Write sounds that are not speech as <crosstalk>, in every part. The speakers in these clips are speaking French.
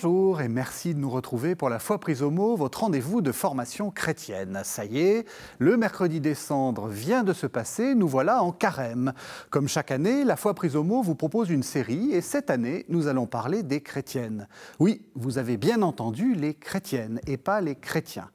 Bonjour et merci de nous retrouver pour la foi prise au mot, votre rendez-vous de formation chrétienne. Ça y est, le mercredi décembre vient de se passer, nous voilà en carême. Comme chaque année, la foi prise au mot vous propose une série et cette année, nous allons parler des chrétiennes. Oui, vous avez bien entendu les chrétiennes et pas les chrétiens.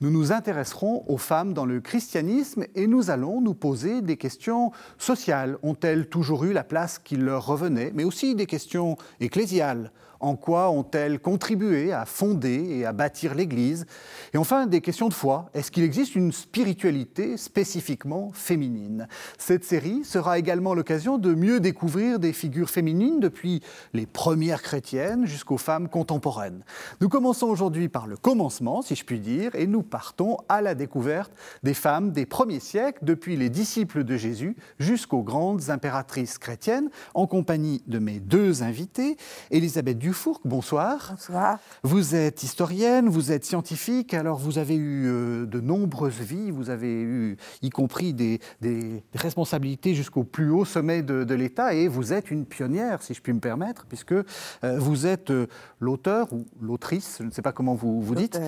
Nous nous intéresserons aux femmes dans le christianisme et nous allons nous poser des questions sociales. Ont-elles toujours eu la place qui leur revenait Mais aussi des questions ecclésiales? En quoi ont-elles contribué à fonder et à bâtir l'Église Et enfin, des questions de foi. Est-ce qu'il existe une spiritualité spécifiquement féminine? Cette série sera également l'occasion de mieux découvrir des figures féminines depuis les premières chrétiennes jusqu'aux femmes contemporaines. Nous commençons aujourd'hui par le commencement, si je puis dire, et nous partons à la découverte des femmes des premiers siècles, depuis les disciples de Jésus jusqu'aux grandes impératrices chrétiennes, en compagnie de mes deux invités, Elisabeth Dufourc, bonsoir. Bonsoir. Vous êtes historienne, vous êtes scientifique, alors vous avez eu euh, de nombreuses vies, vous avez eu y compris des, des responsabilités jusqu'au plus haut sommet de, l'État et vous êtes une pionnière, si je puis me permettre, puisque euh, vous êtes euh, l'auteur ou l'autrice, je ne sais pas comment vous, vous dites,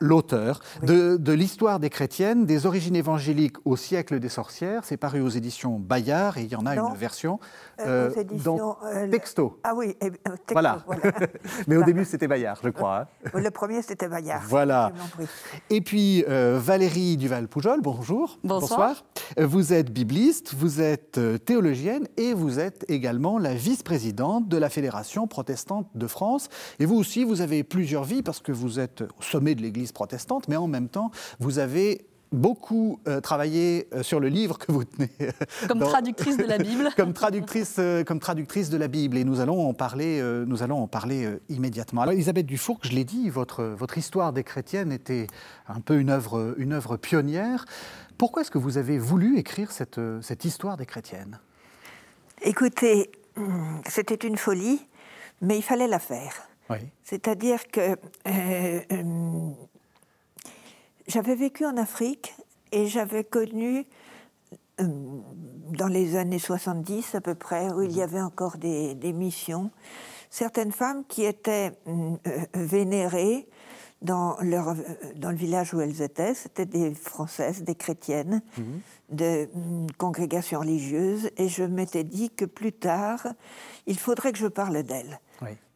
l'auteur de, de l'histoire des chrétiennes, des origines évangéliques au siècle des sorcières. C'est paru aux éditions Bayard et il y en a une version dans texto. Ah oui, texto. Voilà. <laughs> Mais au début, c'était Bayard, je crois. Hein. Le premier, c'était Bayard. Voilà. Et puis, euh, Valérie Duval-Poujol, bonjour. Bonsoir. Euh, vous êtes bibliste, vous êtes euh, théologienne et vous êtes également la vice-présidente de la Fédération protestante de France. Et vous aussi, vous avez plusieurs vies parce que vous êtes au sommet de l'Église protestante, mais en même temps, vous avez beaucoup euh, travaillé euh, sur le livre que vous tenez. Euh, comme traductrice de la Bible. <laughs> comme, traductrice, comme traductrice de la Bible. Et nous allons en parler, nous allons en parler immédiatement. Alors, Elisabeth Dufour, je l'ai dit, votre, votre histoire des chrétiennes était un peu une œuvre, une œuvre pionnière. Pourquoi est-ce que vous avez voulu écrire cette, cette histoire des chrétiennes? Écoutez, c'était une folie, mais il fallait la faire. Oui. C'est-à-dire que j'avais vécu en Afrique et j'avais connu, euh, dans les années 70 à peu près, où il y mhm. avait encore des, missions, certaines femmes qui étaient euh, vénérées dans, leur, dans le village où elles étaient. C'était des Françaises, des chrétiennes, mhm. de mm, congrégations religieuses. Et je m'étais dit que plus tard, il faudrait que je parle d'elles.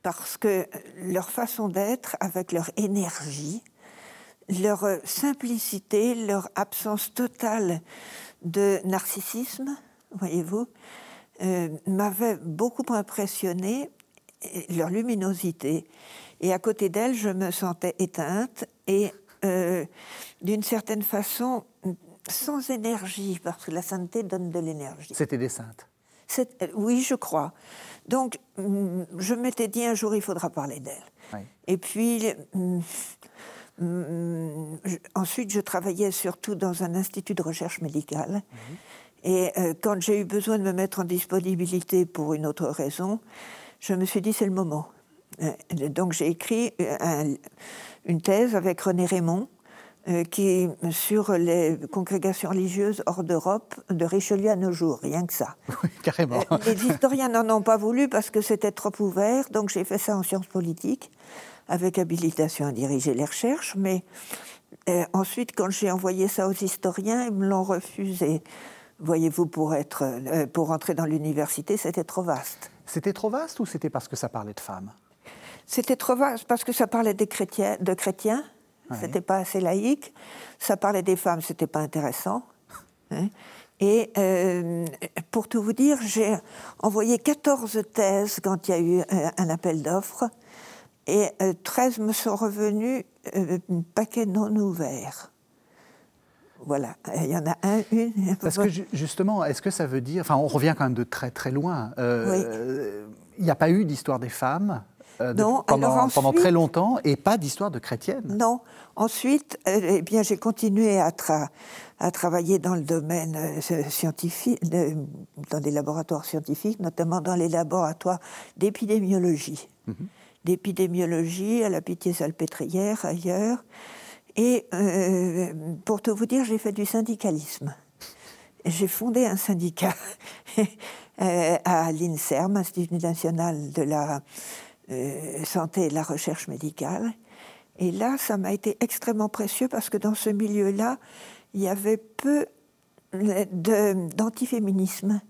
Parce que leur façon d'être, avec leur énergie, leur simplicité, leur absence totale de narcissisme, voyez-vous, euh, m'avait beaucoup impressionné, leur luminosité. Et à côté d'elle, je me sentais éteinte et euh, d'une certaine façon sans énergie, parce que la sainteté donne de l'énergie. C'était des saintes euh, Oui, je crois. Donc, mm, je m'étais dit un jour, il faudra parler d'elle. Et puis, ensuite, je travaillais surtout dans un institut de recherche médicale. Mhm. Et euh, quand j'ai eu besoin de me mettre en disponibilité pour une autre raison, je me suis dit c'est le moment. Euh, donc j'ai écrit euh, une thèse avec René Raymond qui sur les congrégations religieuses hors d'Europe, de Richelieu à nos jours, rien que ça. <laughs> Oui, carrément. les historiens n'en ont pas voulu parce que c'était trop ouvert, donc j'ai fait ça en sciences politiques avec habilitation à diriger les recherches, mais euh, ensuite, quand j'ai envoyé ça aux historiens, ils me l'ont refusé. Voyez-vous, pour, être, euh, pour entrer dans l'université, c'était trop vaste. C'était trop vaste ou c'était parce que ça parlait de femmes? C'était trop vaste parce que ça parlait des chrétiens, de chrétiens, c'était pas assez laïque. Ça parlait des femmes, c'était pas intéressant. Hein. Et euh, pour tout vous dire, j'ai envoyé 14 thèses quand il y a eu un appel d'offres. Et 13 euh, me sont revenus euh, un paquet non ouvert. Voilà, il y en a un, une. Parce que justement, est-ce que ça veut dire, enfin, on revient quand même de très très loin. Euh, il n'y a pas eu d'histoire des femmes non, pendant, pendant, très longtemps et pas d'histoire de chrétiennes. Non. Ensuite, eh bien, j'ai continué à, à, travailler dans le domaine scientifique, dans des laboratoires scientifiques, notamment dans les laboratoires d'épidémiologie. Mhm d'épidémiologie à la Pitié-Salpêtrière, ailleurs. Et euh, pour tout vous dire, j'ai fait du syndicalisme. J'ai fondé un syndicat <laughs> euh, à l'INSERM, Institut national de la euh, santé et de la recherche médicale. Et là, ça m'a été extrêmement précieux parce que dans ce milieu-là, il y avait peu d'antiféminisme.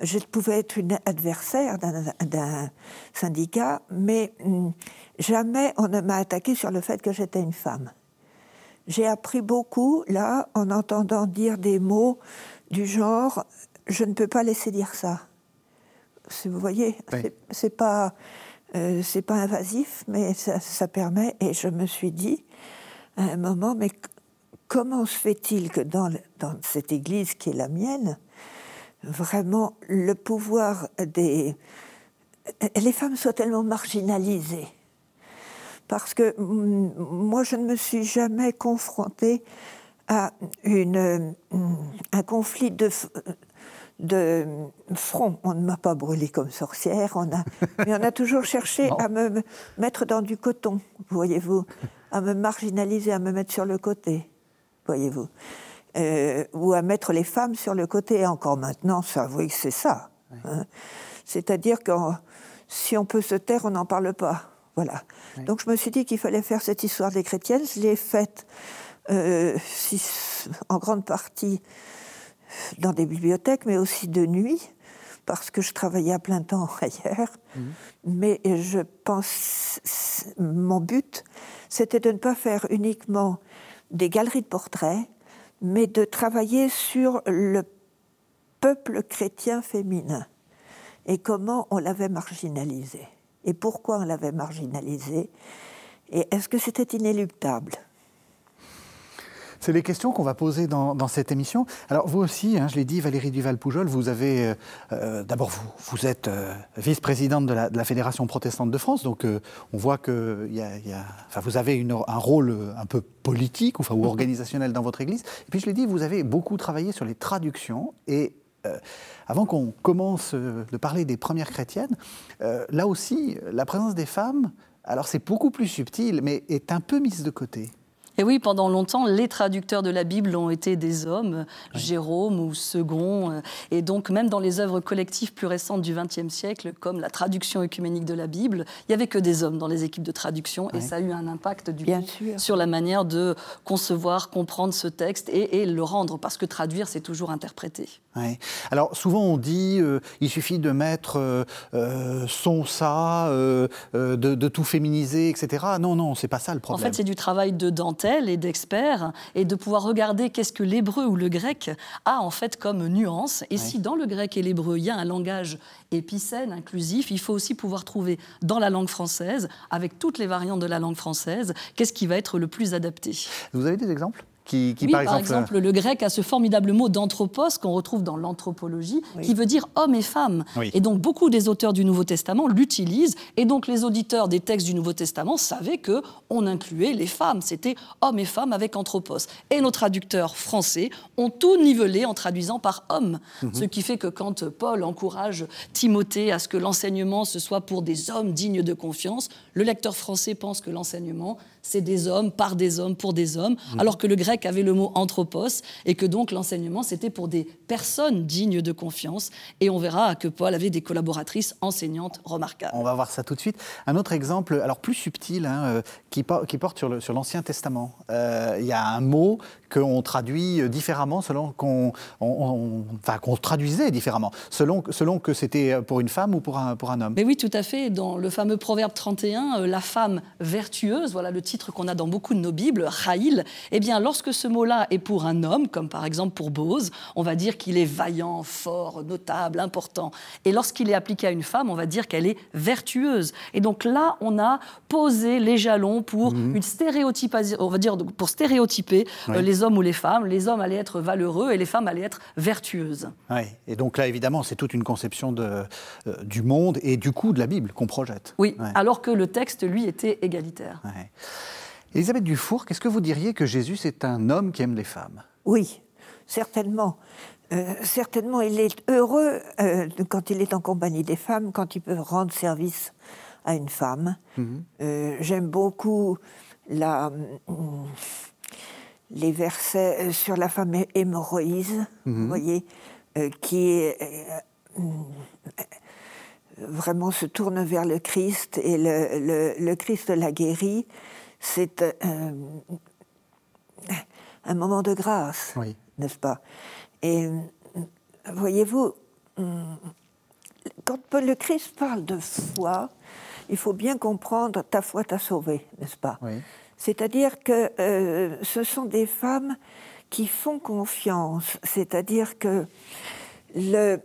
Je pouvais être une adversaire d'un syndicat, mais hum, jamais on ne m'a attaqué sur le fait que j'étais une femme. J'ai appris beaucoup, là, en entendant dire des mots du genre je ne peux pas laisser dire ça. Vous voyez, c'est pas euh, c'est pas invasif, mais ça, permet. Et je me suis dit à un moment, mais comment se fait-il que dans, dans cette église qui est la mienne, vraiment le pouvoir des les femmes soient tellement marginalisées. Parce que moi, je ne me suis jamais confrontée à une, un conflit de, de front. On ne m'a pas brûlée comme sorcière, on a, mais on a toujours cherché <laughs> à me mettre dans du coton, voyez-vous, à me marginaliser, à me mettre sur le côté, voyez-vous, euh, ou à mettre les femmes sur le côté. Et encore maintenant, ça, vous voyez que c'est ça. Hein. C'est-à-dire que si on peut se taire, on n'en parle pas. Voilà. Donc je me suis dit qu'il fallait faire cette histoire des chrétiennes. Je l'ai faite euh, en grande partie dans des bibliothèques, mais aussi de nuit, parce que je travaillais à plein temps <laughs> ailleurs. Mhm. Mais je pense, mon but, c'était de ne pas faire uniquement des galeries de portraits, mais de travailler sur le peuple chrétien féminin et comment on l'avait marginalisé. Et pourquoi on l'avait marginalisé? Et est-ce que c'était inéluctable? C'est les questions qu'on va poser dans, cette émission. Alors vous aussi, hein, je l'ai dit, Valérie Duval-Poujol, vous avez, euh, euh, d'abord vous, vous êtes euh, vice-présidente de la, Fédération protestante de France, donc on voit que y a, enfin, vous avez une, un rôle un peu politique enfin, ou organisationnel dans votre Église. Et puis je l'ai dit, vous avez beaucoup travaillé sur les traductions et avant qu'on commence de parler des premières chrétiennes, là aussi, la présence des femmes, alors c'est beaucoup plus subtil, mais est un peu mise de côté. Et oui, pendant longtemps, les traducteurs de la Bible ont été des hommes, Jérôme ou Second. Euh, et donc, même dans les œuvres collectives plus récentes du XXe siècle, comme la traduction œcuménique de la Bible, il n'y avait que des hommes dans les équipes de traduction. Et ça a eu un impact du coup, sur la manière de concevoir, comprendre ce texte et, le rendre. Parce que traduire, c'est toujours interpréter. Alors, souvent, on dit euh, il suffit de mettre euh, son, ça, de, tout féminiser, etc. Non, non, c'est pas ça le problème. En fait, c'est du travail de dentelle et d'experts et de pouvoir regarder qu'est-ce que l'hébreu ou le grec a en fait comme nuance. Et si dans le grec et l'hébreu, il y a un langage épicène, inclusif, il faut aussi pouvoir trouver dans la langue française, avec toutes les variantes de la langue française, qu'est-ce qui va être le plus adapté. Vous avez des exemples? Oui, par, exemple, le grec a ce formidable mot d'anthropos qu'on retrouve dans l'anthropologie, qui veut dire homme et femme. Et donc beaucoup des auteurs du Nouveau Testament l'utilisent, et donc les auditeurs des textes du Nouveau Testament savaient que on incluait les femmes, c'était homme et femme avec anthropos. Et nos traducteurs français ont tout nivelé en traduisant par homme, mhm. ce qui fait que quand Paul encourage Timothée à ce que l'enseignement ce soit pour des hommes dignes de confiance, le lecteur français pense que l'enseignement c'est des hommes, par des hommes, pour des hommes, mhm. alors que le grec avait le mot anthropos et que donc l'enseignement, c'était pour des personnes dignes de confiance. Et on verra que Paul avait des collaboratrices enseignantes remarquables. On va voir ça tout de suite. Un autre exemple, alors plus subtil, hein, euh, qui, porte sur l'Ancien Testament. Euh, il y a un mot qu'on traduit différemment selon qu'on enfin, qu'on traduisait différemment, selon, selon que c'était pour une femme ou pour un, pour un homme. Mais oui, tout à fait. Dans le fameux Proverbe 31, euh, la femme vertueuse, voilà le titre qu'on a dans beaucoup de nos Bibles, Raïl, eh bien, lorsque ce mot-là est pour un homme, comme par exemple pour Bose, on va dire qu'il est vaillant, fort, notable, important. Et lorsqu'il est appliqué à une femme, on va dire qu'elle est vertueuse. Et donc là, on a posé les jalons pour mhm. une stéréotypation, on va dire pour stéréotyper euh, les hommes ou les femmes. Les hommes allaient être valeureux et les femmes allaient être vertueuses. Oui. Et donc là, évidemment, c'est toute une conception de, euh, du monde et du coup de la Bible qu'on projette. Oui, alors que le texte, lui, était égalitaire. Elisabeth Dufour, qu'est-ce que vous diriez que Jésus est un homme qui aime les femmes? Oui, certainement. Euh, certainement, il est heureux euh, quand il est en compagnie des femmes, quand il peut rendre service à une femme. Mhm. Euh, j'aime beaucoup la, les versets sur la femme hémorroïse, mhm. vous voyez, qui est vraiment se tourne vers le Christ et le, Christ la guérit, c'est un moment de grâce, n'est-ce pas? Et voyez-vous, quand le Christ parle de foi, il faut bien comprendre ta foi t'a sauvé, n'est-ce pas? C'est-à-dire que euh, ce sont des femmes qui font confiance, c'est-à-dire que le,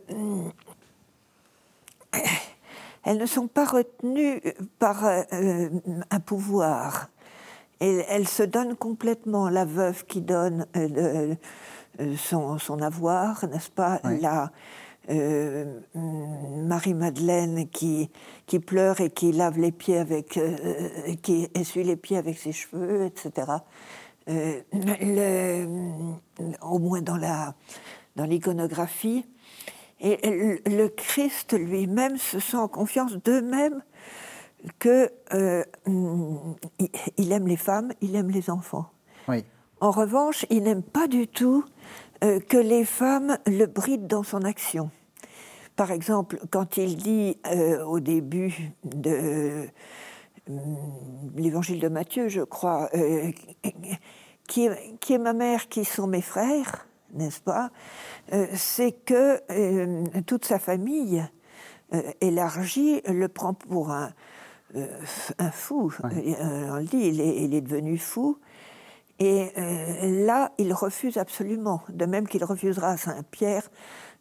elles ne sont pas retenues par euh, un pouvoir. Elles, elles, se donnent complètement. La veuve qui donne euh, son, son, avoir, n'est-ce pas la, euh, Marie-Madeleine qui, qui pleure et qui lave les pieds avec, euh, qui essuie les pieds avec ses cheveux, etc. Euh, au moins dans la dans l'iconographie. Et le, Christ lui-même se sent en confiance d'eux-mêmes que il aime les femmes, il aime les enfants. Oui. En revanche, il n'aime pas du tout euh, que les femmes le brident dans son action. Par exemple, quand il dit euh, au début de euh, l'évangile de Matthieu, je crois, qui, est, ma mère, qui sont mes frères, n'est-ce pas C'est que toute sa famille élargie le prend pour un, un fou. On le dit, il est, il est devenu fou. Et euh, là, il refuse absolument, de même qu'il refusera à Saint-Pierre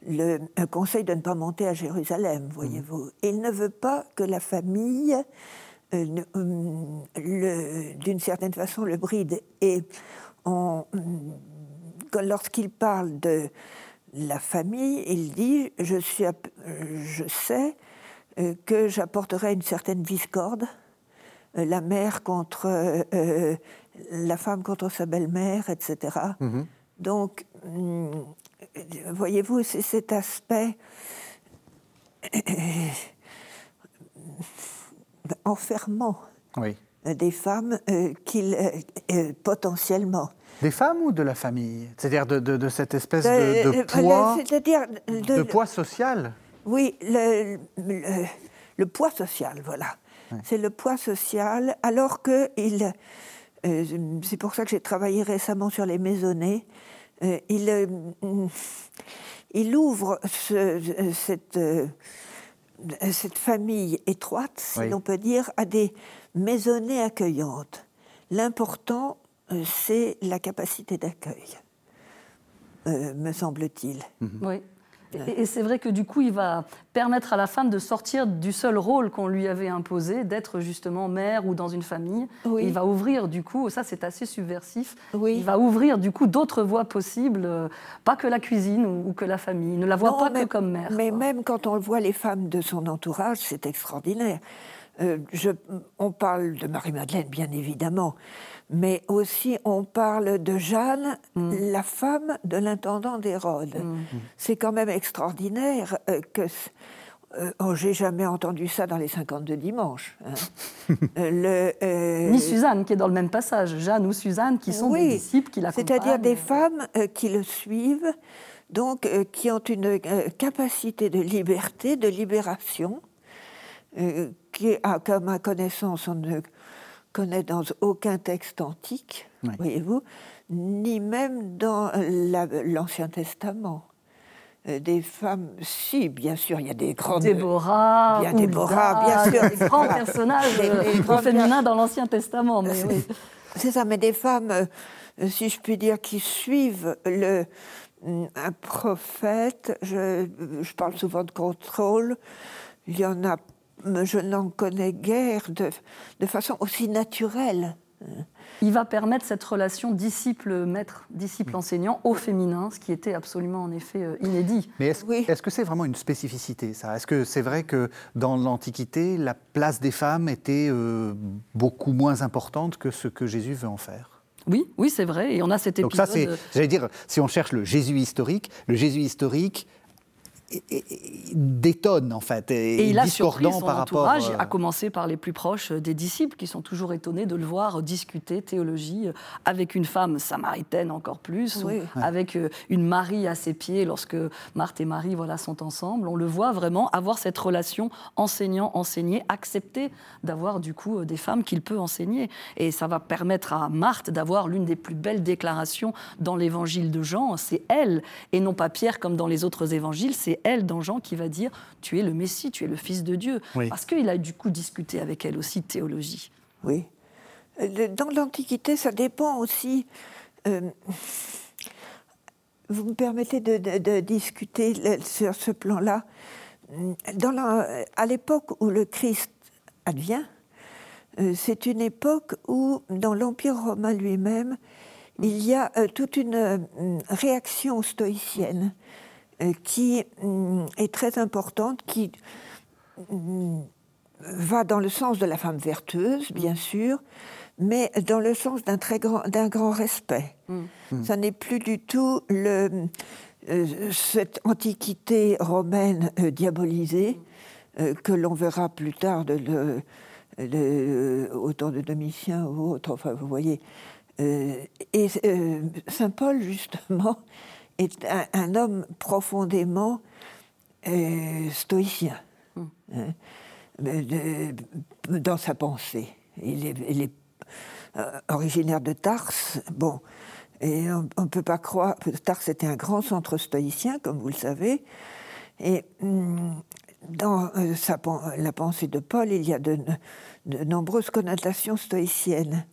le conseil de ne pas monter à Jérusalem, voyez-vous. Mmh. Il ne veut pas que la famille, euh, d'une certaine façon, le bride. Et lorsqu'il parle de la famille, il dit Je, suis, je sais euh, que j'apporterai une certaine discorde, la mère contre la femme contre sa belle-mère, etc. Mhm. Donc, mm, voyez-vous, c'est cet aspect enfermant des femmes euh, qu'il euh, euh, potentiellement. Des femmes ou de la famille? C'est-à-dire de, cette espèce de, poids, de, poids social? Oui, le, le, poids social, voilà. C'est le poids social, alors qu'il euh, c'est pour ça que j'ai travaillé récemment sur les maisonnées. Euh, il, euh, il ouvre cette, cette famille étroite, si l'on peut dire, à des maisonnées accueillantes. L'important, c'est la capacité d'accueil, me semble-t-il. Oui. Et, c'est vrai que du coup, il va permettre à la femme de sortir du seul rôle qu'on lui avait imposé, d'être justement mère ou dans une famille. Il va ouvrir du coup, ça c'est assez subversif, il va ouvrir du coup d'autres voies possibles, euh, pas que la cuisine ou, que la famille. Il ne la voit pas que comme mère. Mais même quand on voit les femmes de son entourage, c'est extraordinaire. Euh, je, on parle de Marie-Madeleine, bien évidemment, mais aussi on parle de Jeanne, mm. la femme de l'intendant d'Hérode. Mm. C'est quand même extraordinaire euh, que. Euh, oh, j'ai jamais entendu ça dans les 52 dimanches. Hein. <laughs> le, Ni Suzanne, qui est dans le même passage. Jeanne ou Suzanne, qui sont des disciples qui l'accompagnent. C'est-à-dire des femmes qui le suivent, donc qui ont une capacité de liberté, de libération, qui, à, ma connaissance, on ne connaît dans aucun texte antique, voyez-vous, ni même dans l'Ancien Testament. Euh, des femmes, si, bien sûr, il y a des grandes. Déborah, bien Déborah, bien sûr. Des grands personnages euh, féminins dans l'Ancien Testament. Mais oui. C'est ça, mais des femmes, euh, si je puis dire, qui suivent le, un prophète, je, je parle souvent de contrôle, il y en a je n'en connais guère de, de, façon aussi naturelle. Il va permettre cette relation disciple-maître, disciple-enseignant au féminin, ce qui était absolument en effet euh, inédit. Mais est-ce que c'est vraiment une spécificité, ça? Est-ce que c'est vrai que dans l'Antiquité, la place des femmes était euh, beaucoup moins importante que ce que Jésus veut en faire? Oui, oui, c'est vrai. Et on a cet épisode. Donc ça, c'est, j'allais dire, si on cherche le Jésus historique, le Jésus historique détonne en fait et, il a discordant son par entourage, rapport. À commencer par les plus proches des disciples qui sont toujours étonnés de le voir discuter théologie avec une femme samaritaine encore plus, ou avec une Marie à ses pieds lorsque Marthe et Marie voilà sont ensemble. On le voit vraiment avoir cette relation enseignant-enseigné, accepter d'avoir du coup des femmes qu'il peut enseigner. Et ça va permettre à Marthe d'avoir l'une des plus belles déclarations dans l'évangile de Jean. C'est elle, et non pas Pierre comme dans les autres évangiles, c'est elle dans Jean qui va dire Tu es le Messie, tu es le Fils de Dieu. Parce qu'il a du coup discuté avec elle aussi de théologie. Oui. Euh, dans l'Antiquité, ça dépend aussi. Euh, vous me permettez de, discuter sur ce plan-là. à l'époque où le Christ advient, euh, c'est une époque où, dans l'Empire romain lui-même, il y a toute une réaction stoïcienne qui mm, est très importante, qui mm, va dans le sens de la femme vertueuse, bien sûr, mais dans le sens d'un très grand, d'un grand respect. Mm. Ça n'est plus du tout le, cette antiquité romaine diabolisée que l'on verra plus tard de le, de, autant de Domitien ou autre. Enfin, vous voyez. Euh, et euh, Saint Paul, <laughs> justement, est un, homme profondément euh, stoïcien hmm. hein, dans sa pensée. Il est, il est originaire de Tarse. Bon, et on ne peut pas croire. Tarse était un grand centre stoïcien, comme vous le savez. Et hum, dans euh, la pensée de Paul, il y a de, nombreuses connotations stoïciennes.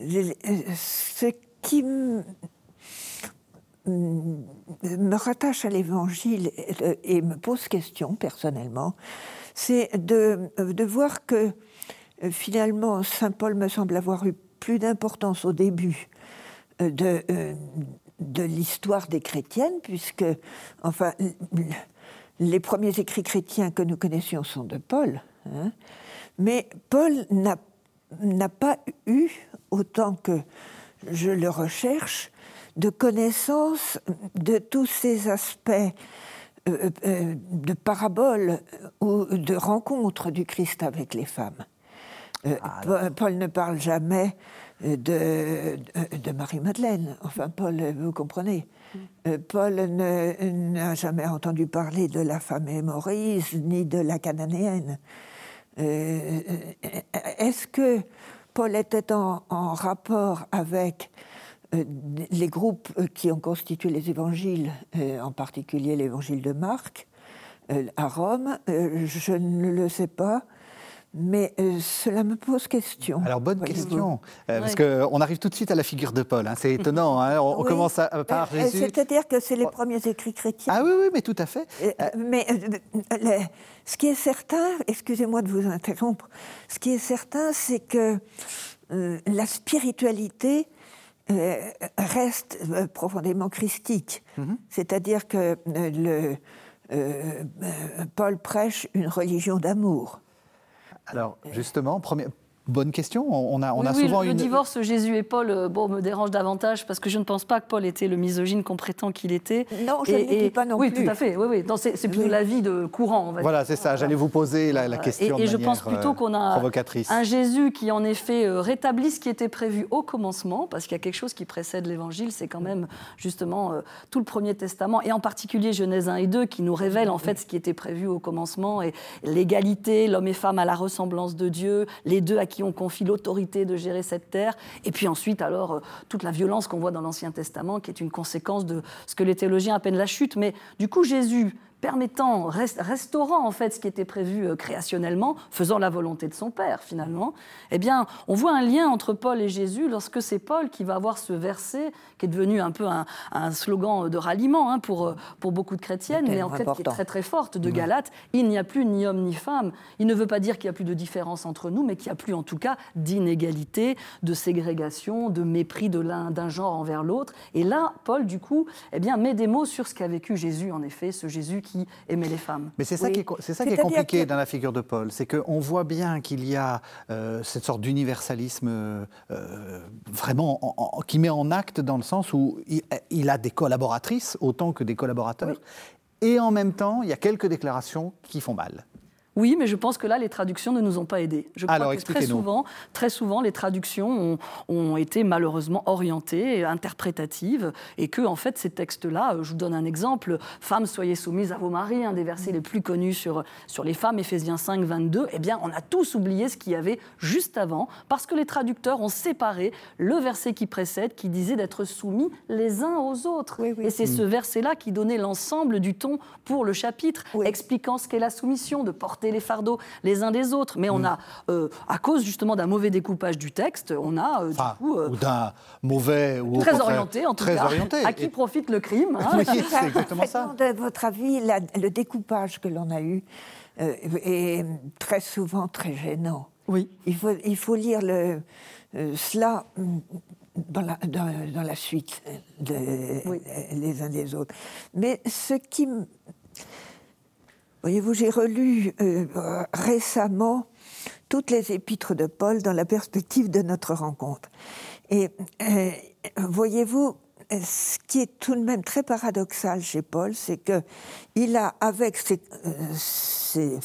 Ce qui me rattache à l'Évangile et me pose question personnellement, c'est de, voir que euh, finalement Saint Paul me semble avoir eu plus d'importance au début euh, de, de l'histoire des chrétiennes, puisque, enfin, les premiers écrits chrétiens que nous connaissions sont de Paul, hein. mais Paul n'a pas eu, autant que je le recherche, de connaissance de tous ces aspects euh, euh, de paraboles ou de rencontres du Christ avec les femmes. Euh, ah, Paul ne parle jamais de, de Marie-Madeleine. Enfin, Paul, vous comprenez. Euh, Paul n'a jamais entendu parler de la femme Maurice ni de la cananéenne. Euh, est-ce que Paul était en, rapport avec euh, les groupes qui ont constitué les évangiles, en particulier l'évangile de Marc, à Rome Je ne le sais pas. Mais euh, cela me pose question. Alors, bonne question, euh, parce qu'on arrive tout de suite à la figure de Paul. Hein. c'est étonnant, hein. on, commence à, par euh, Jésus. C'est-à-dire que c'est les premiers écrits chrétiens. Ah oui, oui, mais tout à fait. mais ce qui est certain, excusez-moi de vous interrompre, ce qui est certain, c'est que la spiritualité reste profondément christique. Mm-hmm. C'est-à-dire que le, Paul prêche une religion d'amour. Alors, justement, première, Bonne question. On a, on a souvent le, le divorce Jésus et Paul, euh, bon, me dérange davantage parce que je ne pense pas que Paul était le misogyne qu'on prétend qu'il était. Non, je ne pas non oui, plus. Oui, tout à fait. Oui, oui. C'est plutôt la vie de courant. On va voilà, c'est ça. J'allais vous poser la, question. Et, et je pense plutôt euh, qu'on a un Jésus qui, en effet, euh, rétablit ce qui était prévu au commencement, parce qu'il y a quelque chose qui précède l'Évangile, c'est quand même justement tout le Premier Testament, et en particulier Genèse 1 et 2, qui nous révèle en fait ce qui était prévu au commencement, et l'égalité, l'homme et femme à la ressemblance de Dieu, les deux à qui on confie l'autorité de gérer cette terre. Et puis ensuite, alors, euh, toute la violence qu'on voit dans l'Ancien Testament, qui est une conséquence de ce que les théologiens appellent la chute. Mais du coup, Jésus permettant, restaurant en fait ce qui était prévu euh, créationnellement, faisant la volonté de son Père finalement, eh bien, on voit un lien entre Paul et Jésus lorsque c'est Paul qui va avoir ce verset qui est devenu un peu un, slogan de ralliement hein, pour, euh, pour beaucoup de chrétiennes, mais en fait qui est très très forte, de Galate, il n'y a plus ni homme ni femme. Il ne veut pas dire qu'il n'y a plus de différence entre nous, mais qu'il n'y a plus en tout cas d'inégalité, de ségrégation, de mépris de l'un d'un genre envers l'autre. Et là, Paul, du coup, eh bien, met des mots sur ce qu'a vécu Jésus, en effet, ce Jésus qui qui aimait les femmes. Mais c'est ça, qui est, qui compliqué dans la figure de Paul, c'est qu'on voit bien qu'il y a euh, cette sorte d'universalisme euh, vraiment qui met en acte dans le sens où il, a des collaboratrices autant que des collaborateurs. et en même temps, il y a quelques déclarations qui font mal. Oui, mais je pense que là, les traductions ne nous ont pas aidés. Je crois Alors, que très souvent, très souvent, les traductions ont, été malheureusement orientées, interprétatives, et que, en fait, ces textes-là, je vous donne un exemple, Femmes, soyez soumises à vos maris, un des versets les plus connus sur, sur les femmes, Éphésiens 5, 22, eh bien, on a tous oublié ce qu'il y avait juste avant, parce que les traducteurs ont séparé le verset qui précède, qui disait d'être soumis les uns aux autres. Et c'est ce verset-là qui donnait l'ensemble du ton pour le chapitre, expliquant ce qu'est la soumission, de porter les fardeaux les uns des autres. Mais on mm. a, euh, à cause justement d'un mauvais découpage du texte, on a euh, euh, ou d'un mauvais ou très orienté en tout très cas. Orienté. À qui profite le crime hein <laughs> Oui, c'est exactement ça. De votre avis, le découpage que l'on a eu est très souvent très gênant. Oui. Il faut, il faut lire le, cela mm, dans la, dans, la, suite de, les uns des autres. Mais ce qui Voyez-vous, j'ai relu euh, récemment toutes les épîtres de Paul dans la perspective de notre rencontre. Et euh, voyez-vous, ce qui est tout de même très paradoxal chez Paul, c'est que il a avec ses, euh, ses,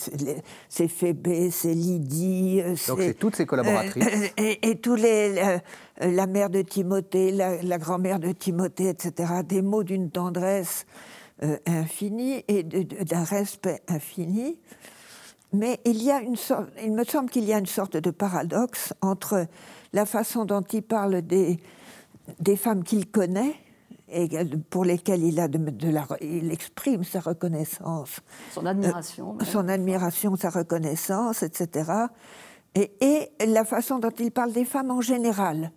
ses Phébé, ses Lydie, donc c'est toutes ses collaboratrices et, tous les la mère de Timothée, la, la grand-mère de Timothée, etc. Des mots d'une tendresse euh, infini et d'un respect infini. Mais il, y a une sorte, il me semble qu'il y a une sorte de paradoxe entre la façon dont il parle des, des femmes qu'il connaît et pour lesquelles il, a de, la, il exprime sa reconnaissance. Son admiration. Euh, son admiration, sa reconnaissance, etc. Et, et, la façon dont il parle des femmes en général.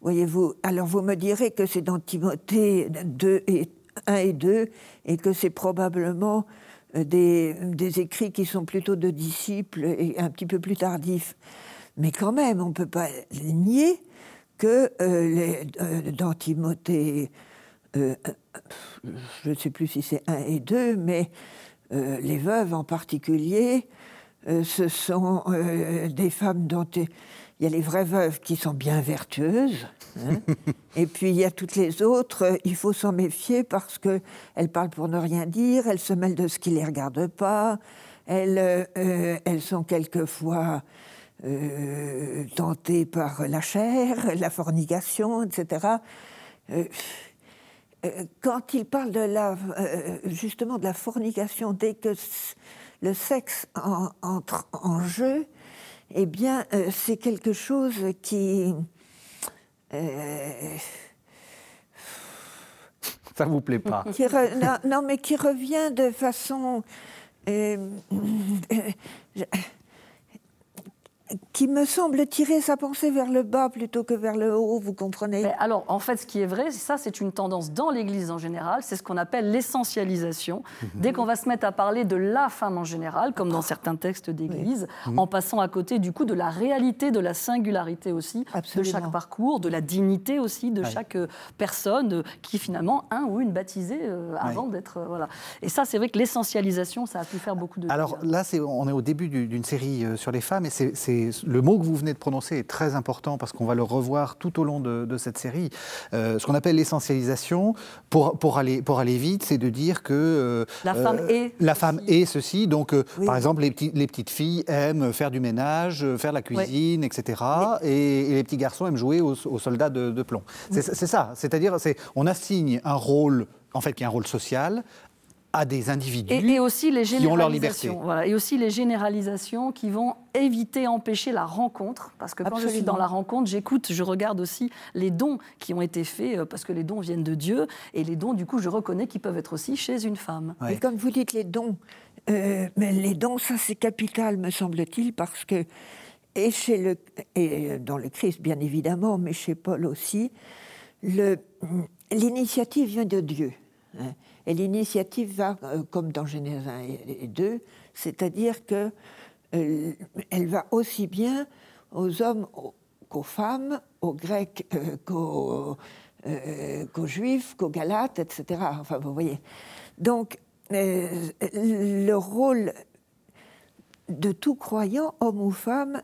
Voyez-vous, alors vous me direz que c'est dans Timothée 2 et 1 et 2, et que c'est probablement euh, des, écrits qui sont plutôt de disciples et un petit peu plus tardifs. Mais quand même, on ne peut pas nier que euh, les, euh, Timothée, je ne sais plus si c'est 1 et 2, mais les veuves en particulier, ce sont des femmes dont il y a les vraies veuves qui sont bien vertueuses, hein. <laughs> et puis il y a toutes les autres, euh, il faut s'en méfier parce qu'elles parlent pour ne rien dire, elles se mêlent de ce qui ne les regarde pas, elles, euh, elles sont quelquefois euh, tentées par la chair, la fornication, etc. quand il parle de la, justement de la fornication, dès que le sexe entre en jeu, eh bien, euh, c'est quelque chose qui... Euh, Ça vous plaît pas. non, mais qui revient de façon... Euh, qui me semble tirer sa pensée vers le bas plutôt que vers le haut, vous comprenez? Alors, en fait, ce qui est vrai, ça, c'est une tendance dans l'Église en général, c'est ce qu'on appelle l'essentialisation. Mhm. Dès qu'on va se mettre à parler de la femme en général, comme dans certains textes d'Église, mhm. en passant à côté, du coup, de la réalité, de la singularité aussi, de chaque parcours, de la dignité aussi de chaque euh, personne euh, qui, finalement, un ou une baptisée euh, avant d'être... voilà. Et ça, c'est vrai que l'essentialisation, ça a pu faire beaucoup de... Alors là, on est au début d'une série sur les femmes, et c'est le mot que vous venez de prononcer est très important parce qu'on va le revoir tout au long de, cette série. Euh, ce qu'on appelle l'essentialisation, pour, pour, aller, pour aller vite, c'est de dire que euh, la femme euh, est la femme est ceci. Donc, par exemple, les, les, petites filles aiment faire du ménage, faire la cuisine, etc. Et, les petits garçons aiment jouer aux, soldats de, plomb. C'est ça. C'est-à-dire, on assigne un rôle en fait, qui est un rôle social, à des individus et, aussi les qui ont leur liberté. Voilà, et aussi les généralisations qui vont éviter, empêcher la rencontre. Parce que quand je suis dans la rencontre, j'écoute, je regarde aussi les dons qui ont été faits, euh, parce que les dons viennent de Dieu. Et les dons, du coup, je reconnais qu'ils peuvent être aussi chez une femme. Et comme vous dites, les dons, euh, mais les dons, ça c'est capital, me semble-t-il, parce que, et, chez le, et dans le Christ, bien évidemment, mais chez Paul aussi, l'initiative vient de Dieu. Hein. Et l'initiative va, euh, comme dans Genèse 1 et 2, c'est-à-dire qu'elle euh, elle va aussi bien aux hommes qu'aux femmes, aux Grecs euh, qu'aux, Juifs, qu'aux Galates, etc. Enfin, vous voyez. Donc, le rôle de tout croyant, homme ou femme,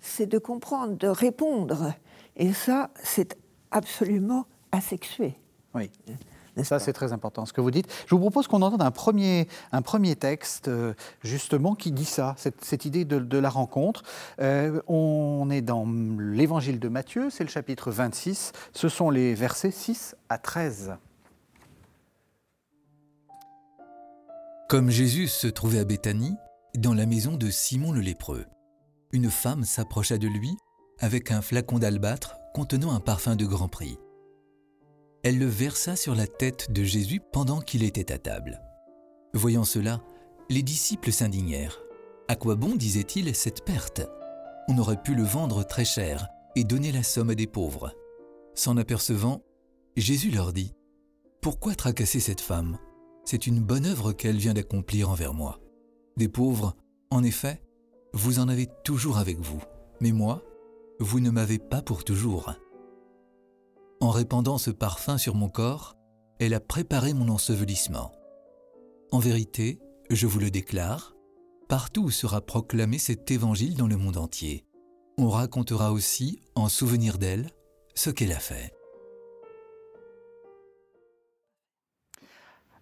c'est de comprendre, de répondre. Et ça, c'est absolument asexué. Oui. Ça, c'est très important ce que vous dites. Je vous propose qu'on entende un premier, un premier texte, euh, justement, qui dit ça, cette, idée de, la rencontre. Euh, on est dans l'évangile de Matthieu, c'est le chapitre 26. Ce sont les versets 6 à 13. Comme Jésus se trouvait à Béthanie, dans la maison de Simon le lépreux, une femme s'approcha de lui avec un flacon d'albâtre contenant un parfum de grand prix. Elle le versa sur la tête de Jésus pendant qu'il était à table. Voyant cela, les disciples s'indignèrent. À quoi bon, disait-il, cette perte? On aurait pu le vendre très cher et donner la somme à des pauvres. S'en apercevant, Jésus leur dit Pourquoi tracasser cette femme? C'est une bonne œuvre qu'elle vient d'accomplir envers moi. Des pauvres, en effet, vous en avez toujours avec vous, mais moi, vous ne m'avez pas pour toujours. En répandant ce parfum sur mon corps, elle a préparé mon ensevelissement. En vérité, je vous le déclare, partout où sera proclamé cet évangile dans le monde entier, on racontera aussi, en souvenir d'elle, ce qu'elle a fait.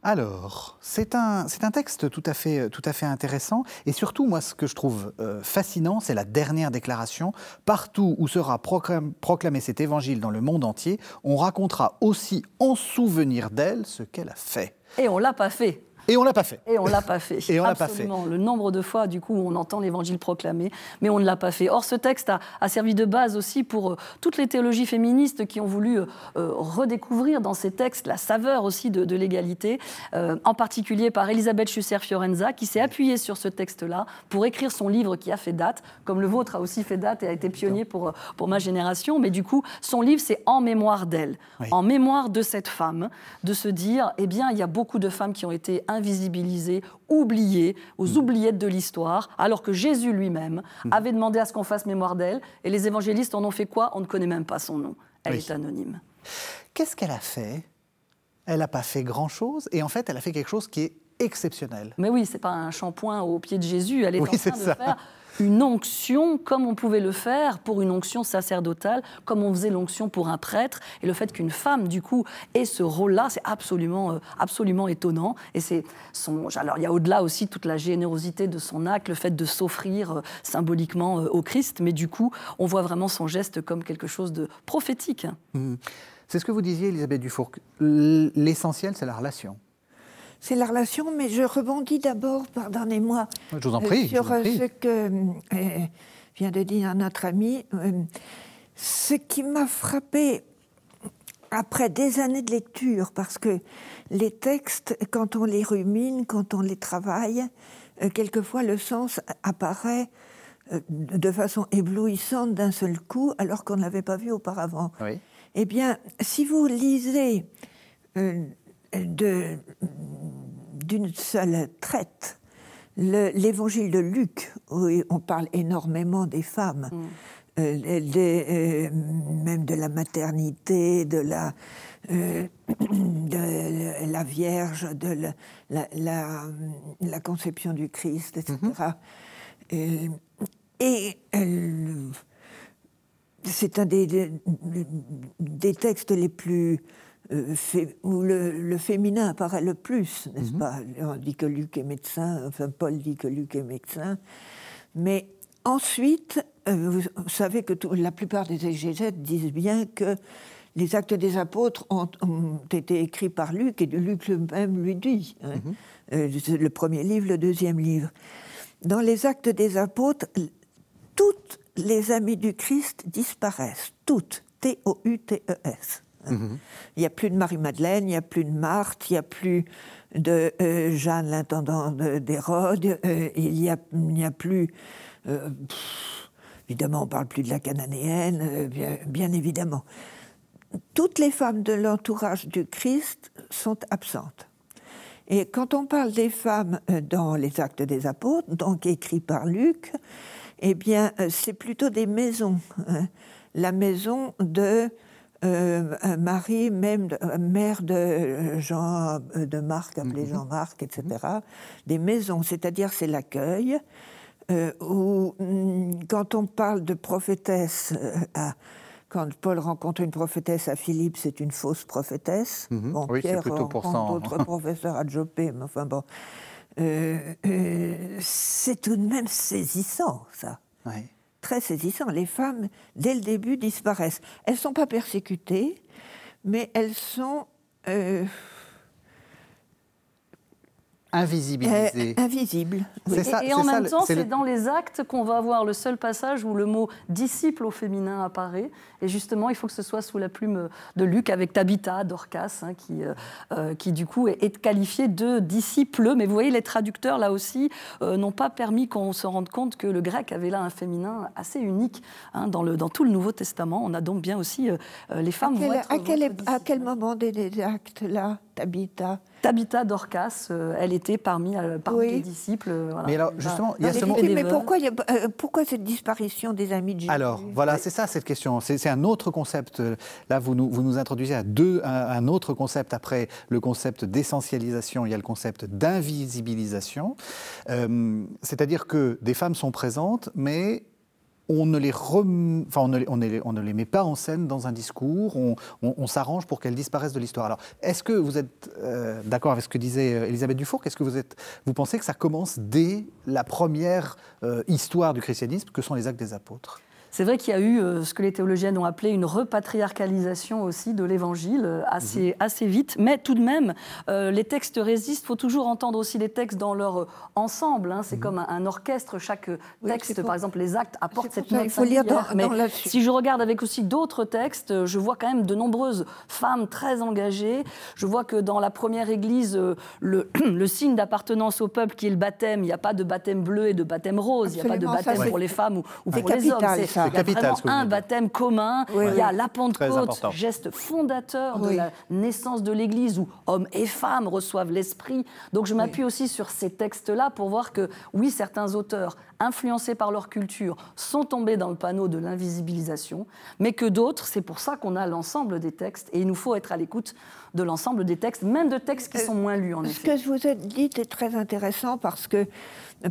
Alors, c'est un, un, texte tout à, fait, tout à fait intéressant. Et surtout, moi, ce que je trouve euh, fascinant, c'est la dernière déclaration. Partout où sera proclamé cet évangile dans le monde entier, on racontera aussi en souvenir d'elle ce qu'elle a fait. Et on l'a pas fait. Et on l'a pas fait. Et on l'a pas fait. Et on l'a pas fait. Le nombre de fois, du coup, où on entend l'évangile proclamé, mais on ne l'a pas fait. Or, ce texte a, servi de base aussi pour euh, toutes les théologies féministes qui ont voulu euh, euh, redécouvrir dans ces textes la saveur aussi de, l'égalité, en particulier par Elisabeth Schusser-Fiorenza, qui s'est appuyée sur ce texte-là pour écrire son livre qui a fait date, comme le vôtre a aussi fait date et a été pionnier pour, pour ma génération. Mais du coup, son livre, c'est En mémoire d'elle, en mémoire de cette femme, de se dire, eh bien, il y a beaucoup de femmes qui ont été invisibilisées, oubliées, aux mm. oubliettes de l'histoire, alors que Jésus lui-même mm. avait demandé à ce qu'on fasse mémoire d'elle. Et les évangélistes en ont fait quoi? On ne connaît même pas son nom. Elle est anonyme. Qu'est-ce qu'elle a fait? Elle n'a pas fait grand-chose. Et en fait, elle a fait quelque chose qui est exceptionnel. Mais oui, c'est pas un shampoing au pied de Jésus. Elle est en train de faire une onction comme on pouvait le faire pour une onction sacerdotale, comme on faisait l'onction pour un prêtre. Et le fait qu'une femme, du coup, ait ce rôle-là, c'est absolument, euh, absolument étonnant. Et c'est son. Alors, il y a au-delà aussi toute la générosité de son acte, le fait de s'offrir euh, symboliquement euh, au Christ. Mais du coup, on voit vraiment son geste comme quelque chose de prophétique. Mmh. C'est ce que vous disiez, Elisabeth Dufour. L'essentiel, c'est la relation c'est la relation, mais je rebondis d'abord, pardonnez-moi, je vous en prie, sur euh, ce que euh, vient de dire notre ami. Euh, ce qui m'a frappé après des années de lecture, parce que les textes, quand on les rumine, quand on les travaille, quelquefois le sens apparaît de façon éblouissante d'un seul coup, alors qu'on ne l'avait pas vu auparavant. Eh bien, si vous lisez d'une seule traite l'évangile de Luc, où on parle énormément des femmes, mm. euh, euh, même de la maternité, de la, euh, <clears throat> de la Vierge, de la, la, conception du Christ, etc. Mm-hmm. et c'est un des, des, textes les plus euh, où le, féminin apparaît le plus, n'est-ce mhm. pas? On dit que Luc est médecin, enfin Paul dit que Luc est médecin. Mais ensuite, euh, vous, savez que la plupart des exégètes disent bien que les actes des apôtres ont, été écrits par Luc et Luc lui-même lui dit. Hein. Mhm. Euh, le premier livre, le deuxième livre. Dans les actes des apôtres, toutes les amies du Christ disparaissent. Toutes. T-O-U-T-E-S. Il n'y a plus de Marie-Madeleine, il n'y a plus de Marthe, il n'y a plus de euh, Jeanne, l'intendant d'Hérode, euh, il n'y a, plus. Euh, évidemment, on ne parle plus de la cananéenne, bien, bien, évidemment. Toutes les femmes de l'entourage du Christ sont absentes. Et quand on parle des femmes dans les Actes des Apôtres, donc écrits par Luc, eh bien, c'est plutôt des maisons. Hein. La maison de euh, Marie, même euh, mère de Jean euh, de Marc, appelé mhm. Jean-Marc, etc. Mhm. Des maisons, c'est-à-dire c'est l'accueil. où, mm, quand on parle de prophétesse, quand Paul rencontre une prophétesse à Philippe, c'est une fausse prophétesse. Mhm. Bon, oui, Pierre plutôt pour rencontre d'autres <laughs> professeurs à Jopé, mais enfin bon. Euh, euh, c'est tout de même saisissant, ça. Très saisissant. Les femmes, dès le début, disparaissent. Elles ne sont pas persécutées, mais elles sont... Euh, invisibilisé. Euh, invisible. et, en même temps, c'est dans les actes qu'on va avoir le seul passage où le mot disciple au féminin apparaît. Et justement, il faut que ce soit sous la plume de Luc avec Tabitha, Dorcas, hein, qui, euh, euh, qui du coup est, est, qualifié de disciple. Mais vous voyez, les traducteurs, là aussi, n'ont pas permis qu'on se rende compte que le grec avait là un féminin assez unique hein, dans, le, dans tout le Nouveau Testament. On a donc bien aussi les femmes. À quel, à quel, moment des actes, là, Tabitha Tabitha Dorcas, euh, elle était parmi, euh, les disciples. Euh, mais alors, justement, il y a ce Mais pourquoi, pourquoi cette disparition des amis de Jésus? Alors, voilà, c'est ça cette question. C'est un autre concept. Là, vous nous, vous nous introduisez à deux, un, autre concept après le concept d'essentialisation. Il y a le concept d'invisibilisation. C'est-à-dire que des femmes sont présentes, mais on ne, les enfin, on, ne, on, ne les, met pas en scène dans un discours, on, s'arrange pour qu'elles disparaissent de l'histoire. Alors, est-ce que vous êtes euh, d'accord avec ce que disait euh, Elisabeth Dufour Qu'est-ce que vous êtes Vous pensez que ça commence dès la première euh, histoire du christianisme, que sont les actes des apôtres? C'est vrai qu'il y a eu euh, ce que les théologiennes ont appelé une repatriarcalisation aussi de l'évangile euh, assez, mhm. assez vite, mais tout de même, euh, les textes résistent. Il faut toujours entendre aussi les textes dans leur ensemble. Hein. C'est mhm. comme un, orchestre. Chaque texte, par exemple, les actes apportent cette note. Il faut lire dans, mais si je regarde avec aussi d'autres textes, je vois quand même de nombreuses femmes très engagées. Je vois que dans la première église, le, <clears throat> le signe d'appartenance au peuple qui est le baptême, il n'y a pas de baptême bleu et de baptême rose. il n'y a pas de baptême pour les femmes ou, ou pour les hommes. Il y a vraiment un baptême commun. il y a la Pentecôte, geste fondateur de la naissance de l'Église où hommes et femmes reçoivent l'Esprit. Donc je m'appuie aussi sur ces textes-là pour voir que oui, certains auteurs influencés par leur culture sont tombés dans le panneau de l'invisibilisation, mais que d'autres, c'est pour ça qu'on a l'ensemble des textes et il nous faut être à l'écoute de l'ensemble des textes, même de textes qui euh, sont moins lus en effet. Ce que je vous ai dit est très intéressant parce que,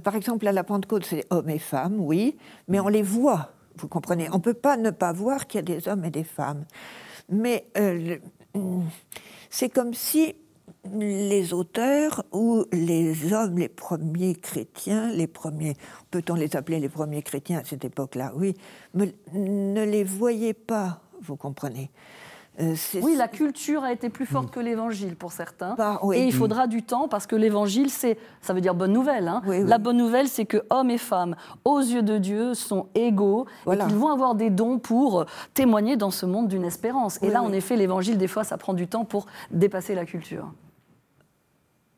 par exemple, à la Pentecôte, c'est hommes et femmes, oui, mais on les voit. Vous comprenez On ne peut pas ne pas voir qu'il y a des hommes et des femmes. Mais euh, c'est comme si les auteurs ou les hommes, les premiers chrétiens, les premiers, peut-on les appeler les premiers chrétiens à cette époque-là? Oui, ne les voyaient pas, vous comprenez euh, oui, la culture a été plus forte mm. que l'évangile pour certains. Bah, et il faudra du temps parce que l'évangile, c'est, ça veut dire bonne nouvelle. Hein. La bonne nouvelle, c'est que hommes et femmes, aux yeux de Dieu, sont égaux et qu'ils vont avoir des dons pour témoigner dans ce monde d'une espérance. Et là, en effet, l'évangile, des fois, ça prend du temps pour dépasser la culture.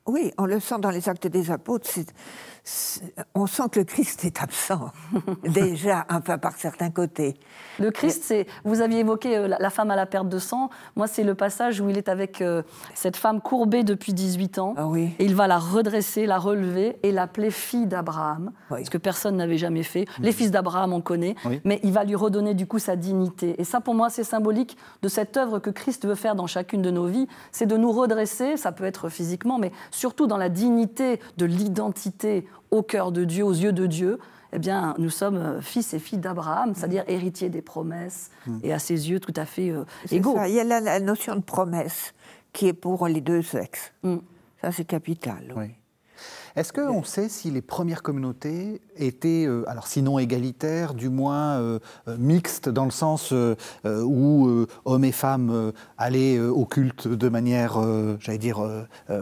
Oui, on le sent dans les actes des apôtres. On sent que le Christ est absent, <laughs> déjà, un peu par certains côtés. Le Christ, c'est. Vous aviez évoqué euh, la, femme à la perte de sang. Moi, c'est le passage où il est avec euh, cette femme courbée depuis 18 ans. Ah oui. Et il va la redresser, la relever et l'appeler fille d'Abraham. Ce que personne n'avait jamais fait. Les fils d'Abraham, on connaît. Mais il va lui redonner, du coup, sa dignité. Et ça, pour moi, c'est symbolique de cette œuvre que Christ veut faire dans chacune de nos vies. C'est de nous redresser. Ça peut être physiquement, mais surtout dans la dignité de l'identité au cœur de Dieu, aux yeux de Dieu, eh bien, nous sommes euh, fils et filles d'Abraham, c'est-à-dire mm. héritiers des promesses, mm. et à ses yeux tout à fait euh, égaux. Il y a la, notion de promesse qui est pour les deux sexes. Mm. Ça, c'est capital. Oui. Est-ce qu'on sait si les premières communautés étaient, euh, alors sinon égalitaires, du moins euh, euh, mixtes, dans le sens où hommes et femmes allaient au culte de manière, j'allais dire,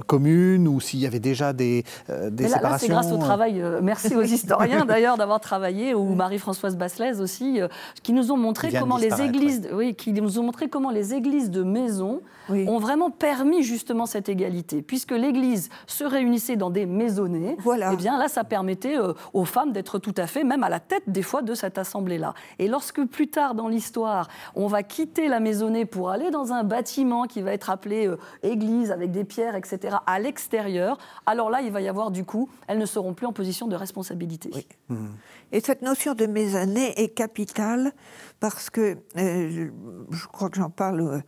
commune, ou s'il y avait déjà des, des là, séparations là, c'est grâce au travail, merci aux historiens d'ailleurs d'avoir travaillé, ou <laughs> Marie-Françoise Basselès aussi, qui nous ont montré comment les églises, oui, qui nous ont montré comment les églises de maison ont vraiment permis justement cette égalité, puisque l'église se réunissait dans des maisons voilà. eh bien là, ça permettait euh, aux femmes d'être tout à fait, même à la tête des fois de cette assemblée-là. Et lorsque plus tard dans l'histoire, on va quitter la maisonnée pour aller dans un bâtiment qui va être appelé euh, église avec des pierres, etc., à l'extérieur, alors là, il va y avoir du coup, elles ne seront plus en position de responsabilité. Mmh. Et cette notion de maisonnée est capitale parce que, euh, je crois que j'en parle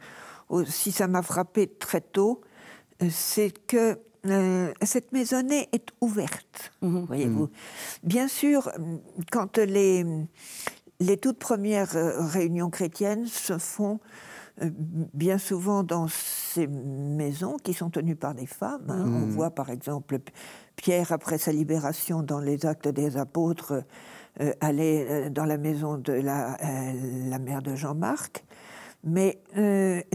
aussi, ça m'a frappé très tôt, c'est que euh, cette maisonnée est ouverte, mhm. voyez-vous. Mhm. Bien sûr, quand les, les toutes premières réunions chrétiennes se font bien souvent dans ces maisons qui sont tenues par des femmes. Hein. On mmh. voit par exemple Pierre, après sa libération dans les actes des apôtres, aller dans la maison de la, la mère de Jean-Marc. Mais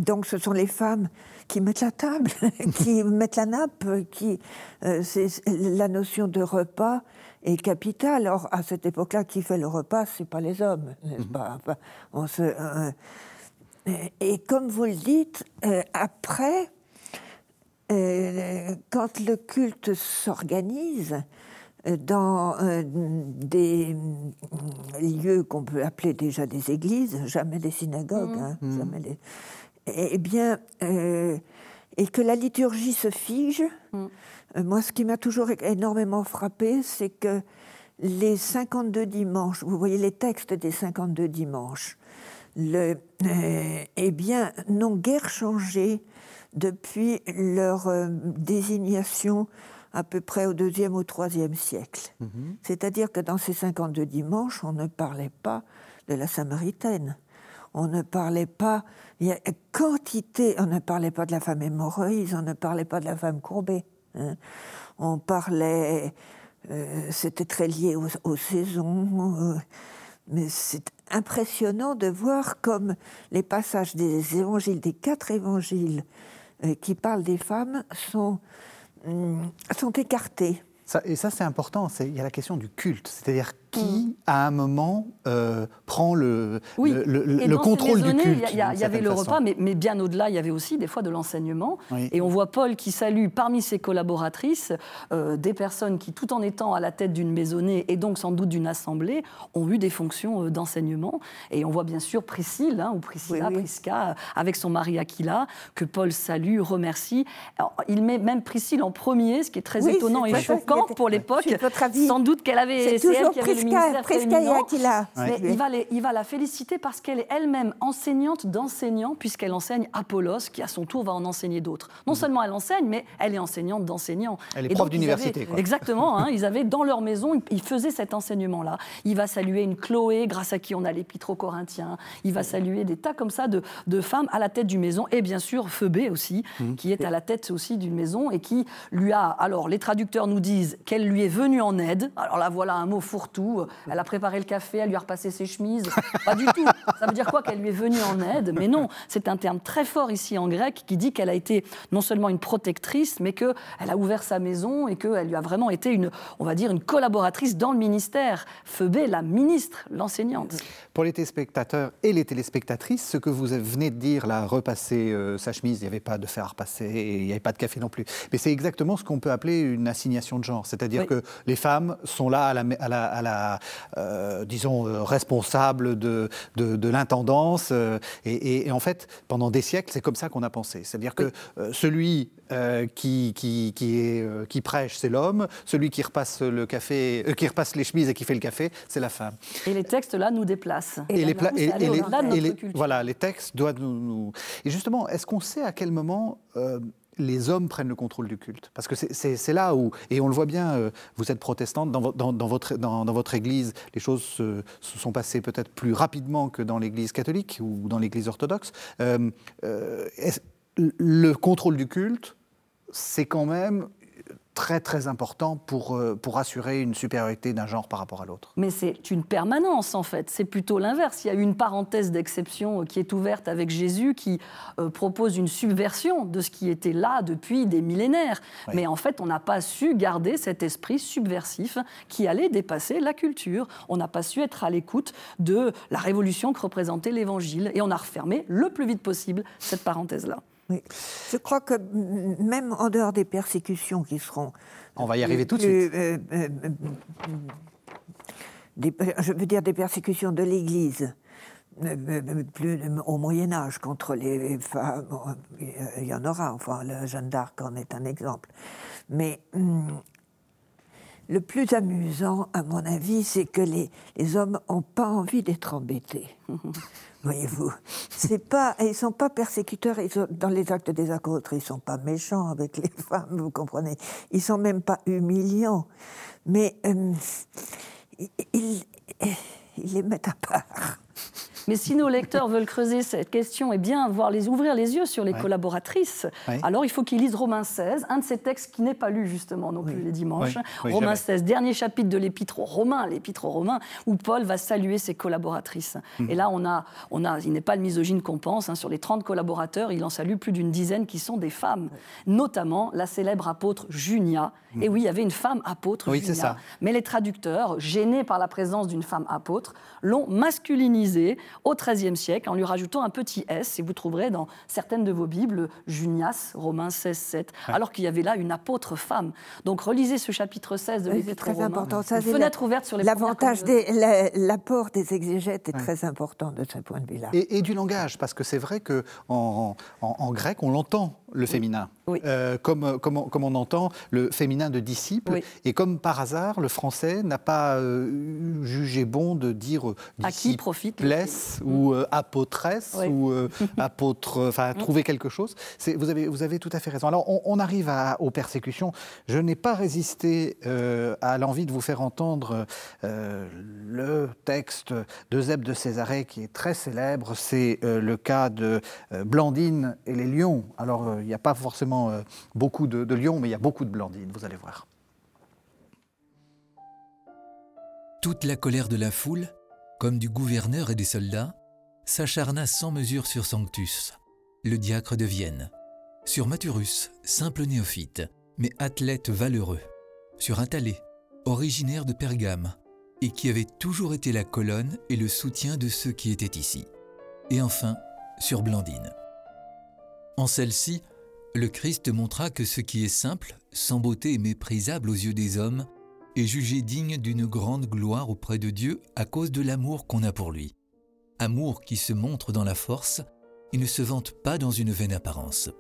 donc ce sont les femmes qui mettent la table, <laughs> qui <laughs> mettent la nappe, qui euh, la notion de repas est capitale. Or, à cette époque-là, qui fait le repas, c'est pas les hommes, n'est-ce mhm. pas on se, euh, et, comme vous le dites, euh, après, quand le culte s'organise, dans des lieux qu'on peut appeler déjà des églises, jamais des synagogues, mhm. hein, mhm. jamais des, eh bien, euh, et que la liturgie se fige. Mm. Euh, moi, ce qui m'a toujours énormément frappé, c'est que les 52 dimanches, vous voyez les textes des 52 dimanches, le, euh, eh bien, n'ont guère changé depuis leur désignation à peu près au deuxième ou troisième siècle. Mm-hmm. C'est-à-dire que dans ces 52 dimanches, on ne parlait pas de la Samaritaine on ne parlait pas, il y a quantité, on ne parlait pas de la femme hémorroïde, on ne parlait pas de la femme courbée. Hein. On parlait, euh, c'était très lié aux, saisons, euh, mais c'est impressionnant de voir comme les passages des évangiles, des quatre évangiles euh, qui parlent des femmes, sont, hum, sont écartés. et ça, c'est important. Il y a la question du culte. C'est-à-dire qui, mm. à un moment, euh, prend le, le, contrôle du culte. Il y, avait le repas, mais, mais bien au-delà, il y avait aussi des fois de l'enseignement. Et on voit Paul qui salue parmi ses collaboratrices euh, des personnes qui, tout en étant à la tête d'une maisonnée et donc sans doute d'une assemblée, ont eu des fonctions euh, d'enseignement. Et on voit bien sûr Priscille, hein, ou Priscilla, Prisca, avec son mari Aquila, que Paul salue, remercie. il met même Priscille en premier, ce qui est très étonnant et choquant pour l'époque. Sans doute qu'elle avait... C'est toujours il, va il va la féliciter parce qu'elle est elle-même enseignante d'enseignants, puisqu'elle enseigne Apollos, qui à son tour va en enseigner d'autres. Non mhm. seulement elle enseigne, mais elle est enseignante d'enseignants. Elle est prof d'université. Exactement, hein, <laughs> ils avaient dans leur maison, ils faisaient cet enseignement-là. Il va saluer une Chloé, grâce à qui on a l'épître aux Corinthiens. Il va saluer des tas comme ça de, de femmes à la tête d'une maison, et bien sûr Phoebé aussi, mhm. qui est à la tête aussi d'une maison et qui lui a. Alors, les traducteurs nous disent qu'elle lui est venue en aide. Alors là, voilà un mot fourre-tout elle a préparé le café, elle lui a repassé ses chemises. Pas du tout. Ça veut dire quoi Qu'elle lui est venue en aide? Mais non, c'est un terme très fort ici en grec qui dit qu'elle a été non seulement une protectrice, mais qu'elle a ouvert sa maison et qu'elle lui a vraiment été une, on va dire, une collaboratrice dans le ministère. Phoebé, la ministre, l'enseignante. Pour les téléspectateurs et les téléspectatrices, ce que vous venez de dire, là, repasser euh, sa chemise, il n'y avait pas de fer à repasser, il n'y avait pas de café non plus. Mais c'est exactement ce qu'on peut appeler une assignation de genre. C'est-à-dire que les femmes sont là à la, à la euh, disons, euh, responsable de, de, l'intendance. Euh, et, en fait, pendant des siècles, c'est comme ça qu'on a pensé. C'est-à-dire que celui qui, qui, qui, est, qui prêche, c'est l'homme. Celui qui repasse le café, qui repasse les chemises et qui fait le café, c'est la femme. Et les textes là nous déplacent. Et, les, et, voilà, les textes doivent nous, Et justement, est-ce qu'on sait à quel moment les hommes prennent le contrôle du culte. Parce que c'est là où, et on le voit bien, euh, vous êtes protestante, dans, votre, dans, votre, église, les choses se, sont passées peut-être plus rapidement que dans l'église catholique ou dans l'église orthodoxe. Euh, euh, le contrôle du culte, c'est quand même très très important pour, euh, pour assurer une supériorité d'un genre par rapport à l'autre. Mais c'est une permanence en fait, c'est plutôt l'inverse. Il y a une parenthèse d'exception euh, qui est ouverte avec Jésus qui euh, propose une subversion de ce qui était là depuis des millénaires. Mais en fait, on n'a pas su garder cet esprit subversif qui allait dépasser la culture. On n'a pas su être à l'écoute de la révolution que représentait l'Évangile et on a refermé le plus vite possible cette parenthèse-là. Je crois que même en dehors des persécutions qui seront. On va y arriver tout de suite. Euh, euh, je veux dire des persécutions de l'Église. Euh, plus au Moyen Âge contre les femmes, il y en aura. Enfin, le Jeanne d'Arc en est un exemple. Mais hum, le plus amusant, à mon avis, c'est que les, les hommes n'ont pas envie d'être embêtés. <laughs> Voyez-vous, c'est pas, ils sont pas persécuteurs. dans les actes des apôtres, ils sont pas méchants avec les <laughs> femmes, vous comprenez. Ils sont même pas humiliants, mais euh, il, il, les mettre à part. Mais si nos lecteurs veulent creuser cette question et bien voir les, ouvrir les yeux sur les collaboratrices, alors il faut qu'ils lisent Romains 16, un de ces textes qui n'est pas lu justement non plus les dimanches. Romains 16, dernier chapitre de l'épître aux Romains, l'épître aux Romains, où Paul va saluer ses collaboratrices. Hmm. Et là, on a, on a, il n'est pas le misogyne qu'on pense, hein. sur les 30 collaborateurs, il en salue plus d'une dizaine qui sont des femmes, notamment la célèbre apôtre Junia. Hmm. Et oui, il y avait une femme apôtre, Junia. Ça. Mais les traducteurs, gênés par la présence d'une femme apôtre, l'ont masculinisée au XIIIe siècle en lui rajoutant un petit S, et vous trouverez dans certaines de vos Bibles Junias, Romains 16, 7, alors qu'il y avait là une apôtre femme. Donc relisez ce chapitre 16 de l'Épître très important. Ça, une fenêtre ouverte sur les L'avantage, l'apport des exégètes est très important de ce point de vue-là. Et, du langage, parce que c'est vrai qu'en en, en, grec, on l'entend le féminin. Euh, comme, comme, comme, on entend le féminin de disciple. Et comme par hasard, le français n'a pas euh, jugé bon de dire disciple, à qui profite ou euh, <laughs> apôtresse ou euh, apôtre, enfin mm. trouver quelque chose. Vous avez, vous avez tout à fait raison. Alors on, arrive à, aux persécutions. Je n'ai pas résisté euh, à l'envie de vous faire entendre le texte de Zeb de Césarée qui est très célèbre. C'est le cas de Blandine et les lions. Alors il n'y a pas forcément beaucoup de, de lions, mais il y a beaucoup de Blandines, vous allez voir. Toute la colère de la foule comme du gouverneur et des soldats, s'acharna sans mesure sur Sanctus, le diacre de Vienne, sur Maturus, simple néophyte, mais athlète valeureux, sur Attalé, originaire de Pergame, et qui avait toujours été la colonne et le soutien de ceux qui étaient ici, et enfin sur Blandine. En celle-ci, le Christ montra que ce qui est simple, sans beauté et méprisable aux yeux des hommes, est jugé digne d'une grande gloire auprès de Dieu à cause de l'amour qu'on a pour lui. Amour qui se montre dans la force et ne se vante pas dans une vaine apparence.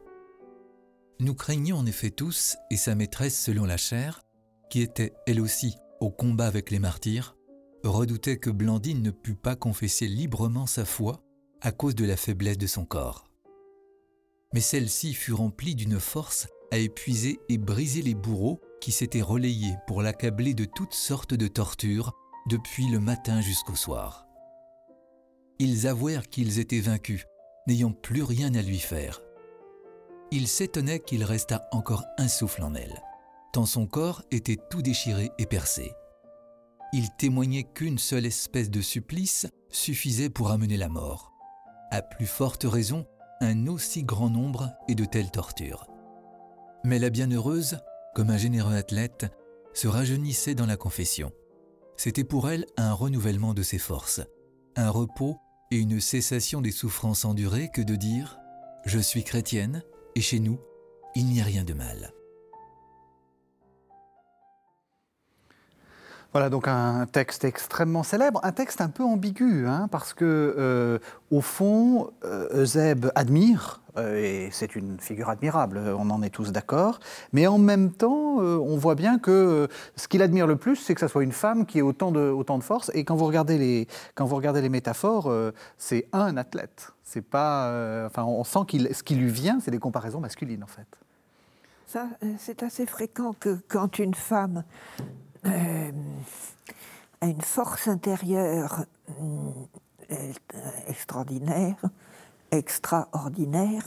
Nous craignons en effet tous, et sa maîtresse selon la chair, qui était elle aussi au combat avec les martyrs, redoutait que Blandine ne pût pas confesser librement sa foi à cause de la faiblesse de son corps. Mais celle-ci fut remplie d'une force à épuiser et briser les bourreaux qui s'étaient relayés pour l'accabler de toutes sortes de tortures depuis le matin jusqu'au soir. Ils avouèrent qu'ils étaient vaincus, n'ayant plus rien à lui faire. Ils s'étonnaient qu'il restât encore un souffle en elle, tant son corps était tout déchiré et percé. Ils témoignaient qu'une seule espèce de supplice suffisait pour amener la mort. À plus forte raison, un aussi grand nombre et de telles tortures. Mais la bienheureuse comme un généreux athlète, se rajeunissait dans la confession. C'était pour elle un renouvellement de ses forces, un repos et une cessation des souffrances endurées que de dire ⁇ Je suis chrétienne et chez nous, il n'y a rien de mal ⁇ Voilà donc un texte extrêmement célèbre, un texte un peu ambigu, hein, parce que euh, au fond, euh, Eusèbe admire, et c'est une figure admirable, on en est tous d'accord, mais en même temps, on voit bien que ce qu'il admire le plus, c'est que ça soit une femme qui ait autant de, force, et quand vous regardez les, métaphores, c'est un athlète. C'est pas, enfin, on sent qu'il, ce qui lui vient, c'est des comparaisons masculines en fait. Ça, c'est assez fréquent que quand une femme euh, a une force intérieure euh, extraordinaire, extraordinaire.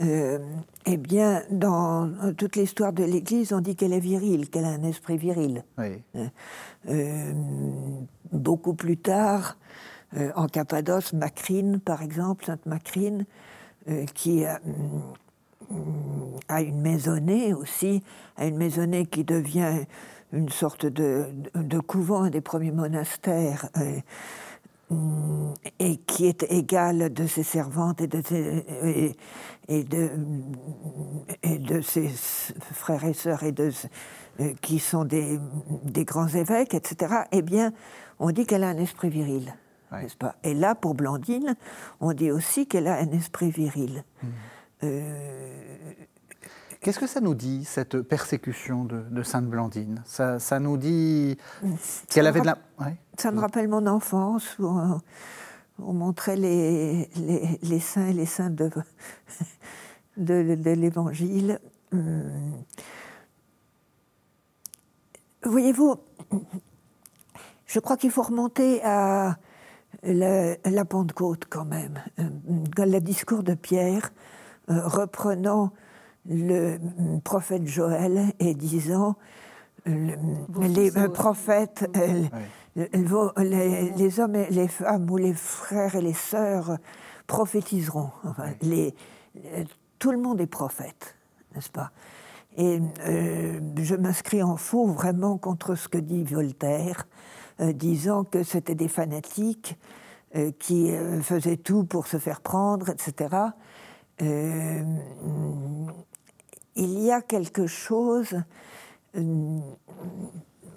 Euh, eh bien, dans toute l'histoire de l'Église, on dit qu'elle est virile, qu'elle a un esprit viril. Euh, beaucoup plus tard, en Cappadoce, Macrine, par exemple, Sainte Macrine, qui a, a, une maisonnée aussi, a une maisonnée qui devient une sorte de, de, couvent, des premiers monastères, euh, mm, et qui est égal de ses servantes et de ses, et, de, et de ses frères et sœurs et de, euh, qui sont des, des, grands évêques, etc., eh bien, on dit qu'elle a un esprit viril. N'est-ce pas? Et là, pour Blandine, on dit aussi qu'elle a un esprit viril. Mmh. Euh, Qu'est-ce que ça nous dit, cette persécution de, Sainte Blandine? Ça, nous dit qu'elle avait de la... Ça me rappelle mon enfance, où on, montrait les, les, saints et les saintes de, de, l'Évangile. Hum. Voyez-vous, je crois qu'il faut remonter à, la, Pentecôte quand même, le discours de Pierre, reprenant le prophète Joël et disant les prophètes, les, hommes et les femmes ou les frères et les sœurs prophétiseront. les, tout le monde est prophète, n'est-ce pas? Et euh, je m'inscris en faux vraiment contre ce que dit Voltaire, euh, disant que c'était des fanatiques euh, qui faisaient tout pour se faire prendre, etc. il y a quelque chose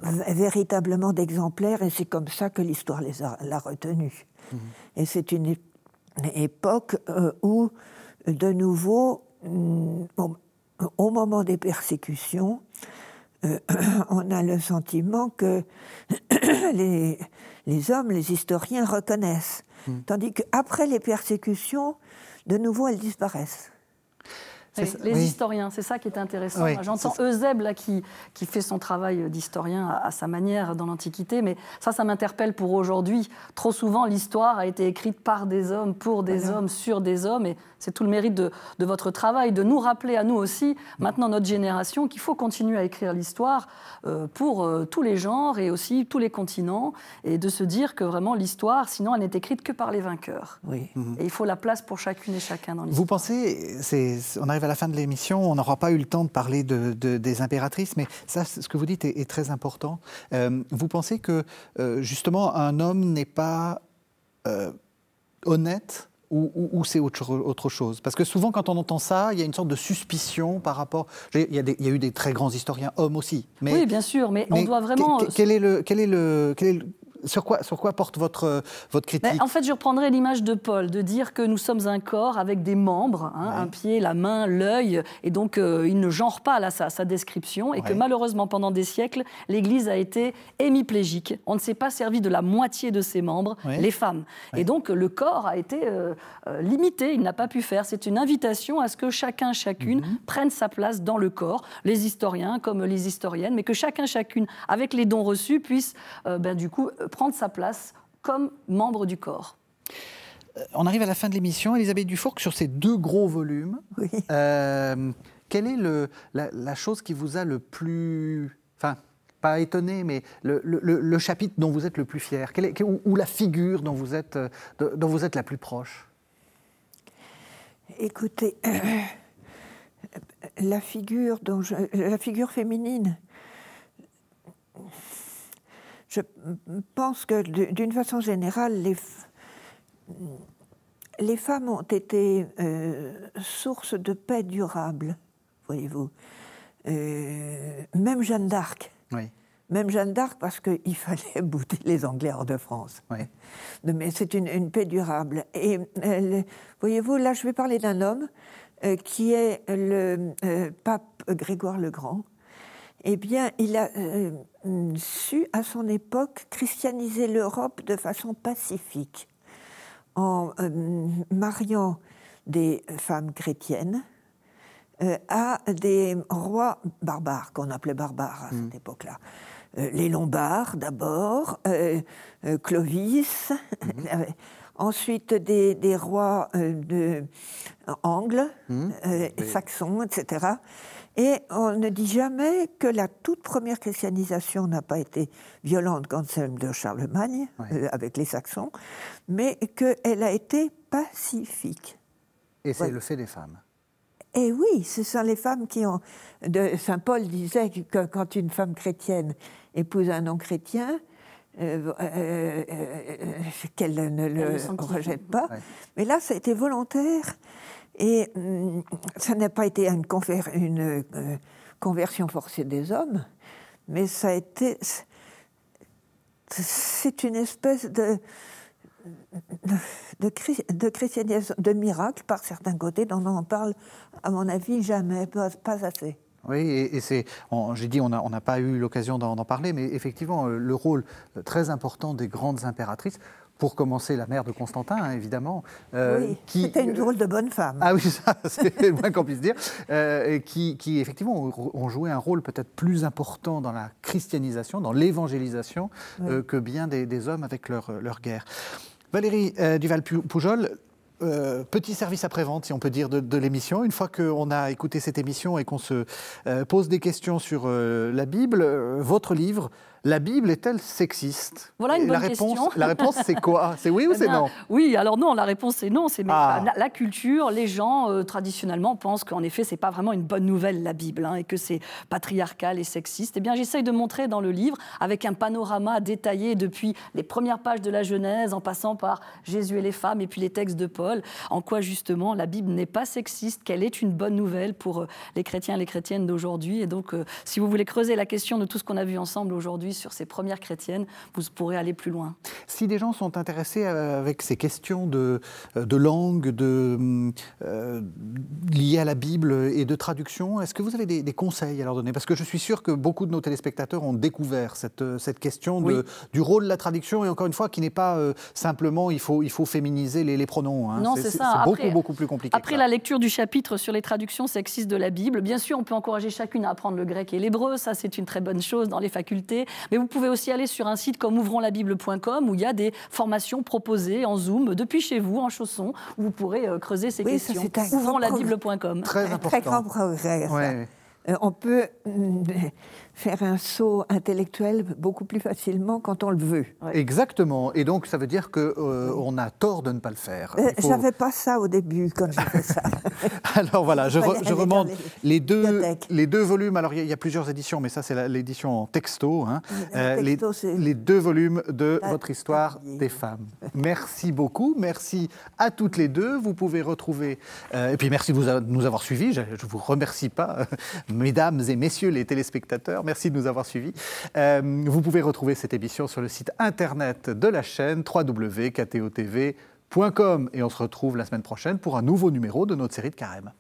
véritablement d'exemplaire et c'est comme ça que l'histoire l'a retenu. Mmh. Et c'est une époque où de nouveau, mm, au moment des persécutions, euh, <clears throat> on a le sentiment que <clears throat> les, hommes, les historiens reconnaissent, hmm. tandis qu'après les persécutions, de nouveau, elles disparaissent les historiens, c'est ça qui est intéressant. J'entends Eusèbe là, qui, qui fait son travail d'historien à, sa manière dans l'Antiquité, mais ça, ça m'interpelle pour aujourd'hui. Trop souvent, l'histoire a été écrite par des hommes, pour des hommes, sur des hommes, et c'est tout le mérite de, de, votre travail, de nous rappeler à nous aussi, maintenant notre génération, qu'il faut continuer à écrire l'histoire euh, pour euh, tous les genres et aussi tous les continents, et de se dire que vraiment l'histoire, sinon, elle n'est écrite que par les vainqueurs. Oui. Et il faut la place pour chacune et chacun dans l'histoire. Vous pensez, on arrive à la fin de l'émission, on n'aura pas eu le temps de parler de, des impératrices, mais ça, ce que vous dites est, très important. Euh, vous pensez que, justement, un homme n'est pas honnête ou, c'est autre, chose Parce que souvent, quand on entend ça, il y a une sorte de suspicion par rapport. Il y a, eu des très grands historiens hommes aussi. Mais, oui, bien sûr, mais, on doit vraiment. Quel est le, quel est le, quel est le sur quoi, sur quoi porte votre, votre critique En fait, je reprendrai l'image de Paul, de dire que nous sommes un corps avec des membres, hein, un pied, la main, l'œil, et donc euh, il ne genre pas là, sa, sa description, et que malheureusement, pendant des siècles, l'Église a été hémiplégique. On ne s'est pas servi de la moitié de ses membres, les femmes. Et donc le corps a été euh, euh, limité, il n'a pas pu faire. C'est une invitation à ce que chacun, chacune mhm. prenne sa place dans le corps, les historiens comme les historiennes, mais que chacun, chacune, avec les dons reçus, puisse ben, du coup prendre sa place comme membre du corps. Euh, on arrive à la fin de l'émission. Elisabeth Dufour, sur ces deux gros volumes, euh, quelle est le, la, chose qui vous a le plus... Enfin, pas étonné, mais le, chapitre dont vous êtes le plus fier? Est, ou, la figure dont vous êtes, dont vous êtes la plus proche? Écoutez, <coughs> la figure, dont la figure féminine je pense que d'une façon générale, les, les femmes ont été euh, source de paix durable, voyez-vous. Euh, même Jeanne d'Arc. Même Jeanne d'Arc, parce qu'il <laughs> fallait bouter les Anglais hors de France. Mais c'est une, paix durable. Et voyez-vous, là, je vais parler d'un homme euh, qui est le pape Grégoire le Grand, eh bien, il a euh, su, à son époque, christianiser l'Europe de façon pacifique, en euh, mariant des femmes chrétiennes euh, à des rois barbares, qu'on appelait barbares à cette mm. époque-là. les Lombards d'abord, Clovis, mm-hmm. <laughs> ensuite des, rois de Angles, mm. saxons, etc. Et on ne dit jamais que la toute première christianisation n'a pas été violente comme celle de Charlemagne, euh, avec les Saxons, mais qu'elle a été pacifique. Et c'est le fait des femmes. Et oui, ce sont les femmes qui ont. Saint Paul disait que quand une femme chrétienne épouse un non-chrétien, euh, euh, qu'elle ne le rejette pas. Mais là, ça a été volontaire et hum, ça n'a pas été une, euh, conversion forcée des hommes, mais ça a été. C'est une espèce de, de, de, de miracle par certains côtés, dont on en parle, à mon avis, jamais, pas, assez. Oui, et, c'est, j'ai dit, on n'a pas eu l'occasion d'en parler, mais effectivement, euh, le rôle très important des grandes impératrices, pour commencer la mère de Constantin, hein, évidemment. Euh, oui, qui c'était une drôle de bonne femme. Ah oui, ça, <laughs> c'est le moins qu'on puisse dire. Euh, qui, qui, effectivement, ont joué un rôle peut-être plus important dans la christianisation, dans l'évangélisation, euh, que bien des, hommes avec leur, leur guerre. Valérie Duval-Poujol, euh, petit service après-vente, si on peut dire, de, l'émission. Une fois qu'on a écouté cette émission et qu'on se euh, pose des questions sur euh, la Bible, votre livre la Bible est-elle sexiste? Voilà une bonne la réponse, question. La réponse, c'est quoi? C'est oui ou <laughs> c'est non? Oui, alors non, la réponse c'est non. C'est ah. la, culture, les gens euh, traditionnellement pensent qu'en effet, c'est pas vraiment une bonne nouvelle la Bible hein, et que c'est patriarcal et sexiste. Eh bien, j'essaye de montrer dans le livre, avec un panorama détaillé depuis les premières pages de la Genèse, en passant par Jésus et les femmes et puis les textes de Paul, en quoi justement la Bible n'est pas sexiste, qu'elle est une bonne nouvelle pour euh, les chrétiens et les chrétiennes d'aujourd'hui. Et donc, euh, si vous voulez creuser la question de tout ce qu'on a vu ensemble aujourd'hui sur ces premières chrétiennes, vous pourrez aller plus loin. Si des gens sont intéressés euh, avec ces questions de, euh, de langue, de, euh, liées à la Bible et de traduction, est-ce que vous avez des, conseils à leur donner? Parce que je suis sûr que beaucoup de nos téléspectateurs ont découvert cette, cette question de, du rôle de la traduction, et encore une fois, qui n'est pas simplement il faut, il faut féminiser les, les pronoms. Hein. Non, c'est ça. C'est beaucoup, beaucoup plus compliqué. Après la lecture du chapitre sur les traductions sexistes de la Bible, bien sûr, on peut encourager chacune à apprendre le grec et l'hébreu, ça c'est une très bonne chose dans les facultés. Mais vous pouvez aussi aller sur un site comme ouvronslabible.com où il y a des formations proposées en Zoom depuis chez vous, en chaussons, où vous pourrez euh, creuser ces questions. Ouvronslabible.com. Très important. Très grand progrès. Euh, on peut mm, faire un saut intellectuel beaucoup plus facilement quand on le veut. Exactement. Et donc, ça veut dire qu'on euh, a tort de ne pas le faire. Euh, je n'avais pas ça au début quand j'ai fait ça. <laughs> alors voilà, je, remonte les, deux, les deux volumes. Alors, il y, a plusieurs éditions, mais ça, c'est l'édition en texto. Hein. Euh, les, deux volumes de votre histoire des femmes. Merci beaucoup. Merci à toutes les deux. Vous pouvez retrouver. et puis, merci de nous avoir suivis. Je ne vous remercie pas, mesdames et messieurs les téléspectateurs. Merci de nous avoir suivis. Euh, vous pouvez retrouver cette émission sur le site internet de la chaîne www.ktotv.com et on se retrouve la semaine prochaine pour un nouveau numéro de notre série de Carême.